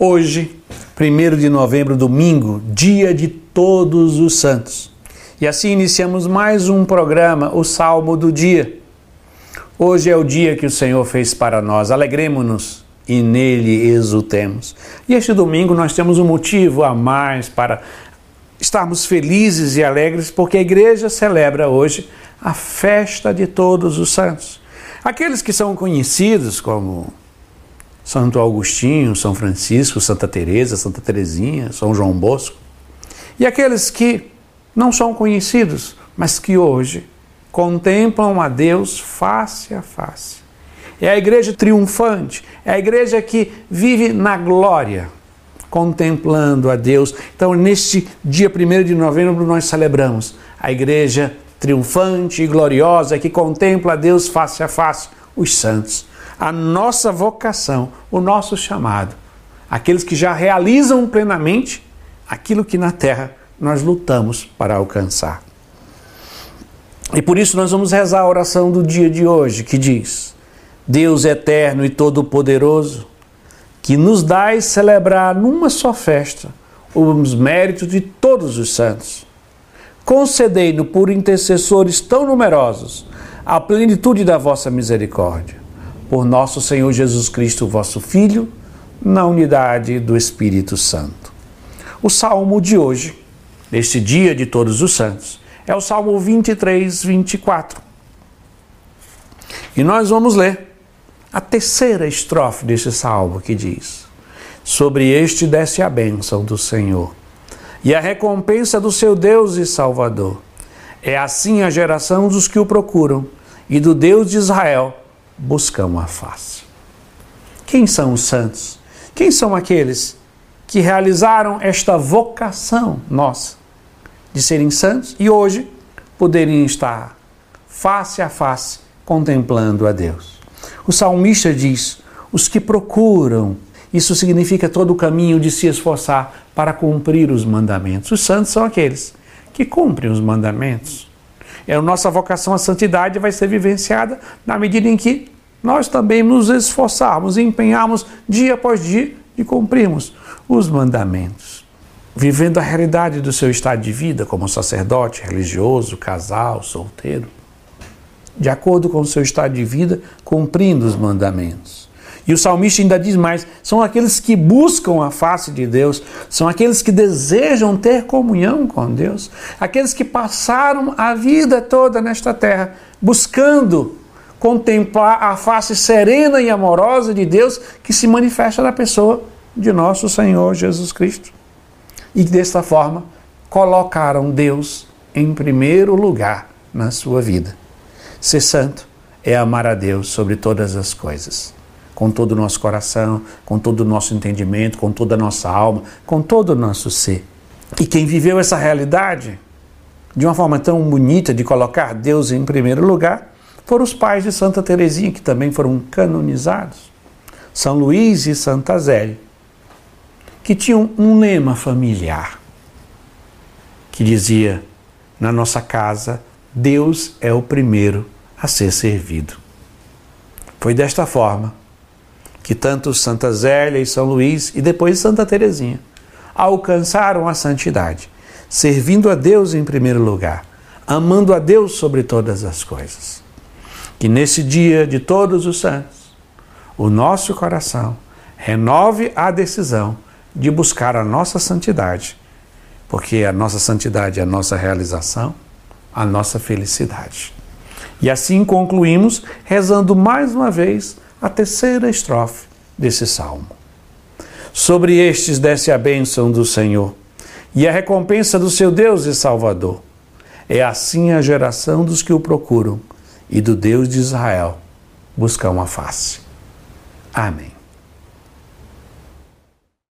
Hoje, 1 de novembro, domingo, dia de todos os santos. E assim iniciamos mais um programa, o Salmo do Dia. Hoje é o dia que o Senhor fez para nós. Alegremos-nos e nele exultemos. E este domingo nós temos um motivo a mais para estarmos felizes e alegres, porque a igreja celebra hoje a festa de todos os santos. Aqueles que são conhecidos como Santo Agostinho, São Francisco, Santa Teresa, Santa Teresinha, São João Bosco. E aqueles que não são conhecidos, mas que hoje contemplam a Deus face a face. É a igreja triunfante, é a igreja que vive na glória, contemplando a Deus. Então, neste dia 1 de novembro, nós celebramos a igreja triunfante e gloriosa que contempla a Deus face a face, os santos. A nossa vocação, o nosso chamado, aqueles que já realizam plenamente aquilo que na terra nós lutamos para alcançar. E por isso nós vamos rezar a oração do dia de hoje, que diz: Deus eterno e todo-poderoso, que nos dais celebrar numa só festa os méritos de todos os santos concedei-no por intercessores tão numerosos a plenitude da vossa misericórdia. Por nosso Senhor Jesus Cristo, vosso Filho, na unidade do Espírito Santo. O salmo de hoje, neste dia de todos os santos, é o salmo 23, 24. E nós vamos ler a terceira estrofe deste salmo que diz: Sobre este desce a bênção do Senhor e a recompensa do seu Deus e Salvador. É assim a geração dos que o procuram e do Deus de Israel buscam a face. Quem são os santos? Quem são aqueles que realizaram esta vocação nossa de serem santos e hoje poderem estar face a face contemplando a Deus? O salmista diz: os que procuram isso significa todo o caminho de se esforçar para cumprir os mandamentos. Os santos são aqueles que cumprem os mandamentos. É a nossa vocação à santidade vai ser vivenciada na medida em que nós também nos esforçarmos, empenharmos dia após dia de cumprirmos os mandamentos. Vivendo a realidade do seu estado de vida como sacerdote, religioso, casal, solteiro. De acordo com o seu estado de vida, cumprindo os mandamentos. E o salmista ainda diz mais: são aqueles que buscam a face de Deus, são aqueles que desejam ter comunhão com Deus, aqueles que passaram a vida toda nesta terra buscando contemplar a face serena e amorosa de Deus que se manifesta na pessoa de nosso Senhor Jesus Cristo. E desta forma colocaram Deus em primeiro lugar na sua vida. Ser santo é amar a Deus sobre todas as coisas com todo o nosso coração, com todo o nosso entendimento, com toda a nossa alma, com todo o nosso ser. E quem viveu essa realidade de uma forma tão bonita de colocar Deus em primeiro lugar foram os pais de Santa Teresinha, que também foram canonizados. São Luís e Santa Zélia, que tinham um lema familiar que dizia: na nossa casa, Deus é o primeiro a ser servido. Foi desta forma que tanto Santa Zélia e São Luís e depois Santa Teresinha alcançaram a santidade, servindo a Deus em primeiro lugar, amando a Deus sobre todas as coisas. Que nesse dia de todos os santos, o nosso coração renove a decisão de buscar a nossa santidade, porque a nossa santidade é a nossa realização, a nossa felicidade. E assim concluímos rezando mais uma vez a terceira estrofe desse salmo. Sobre estes desce a bênção do Senhor e a recompensa do seu Deus e Salvador. É assim a geração dos que o procuram e do Deus de Israel buscam a face. Amém.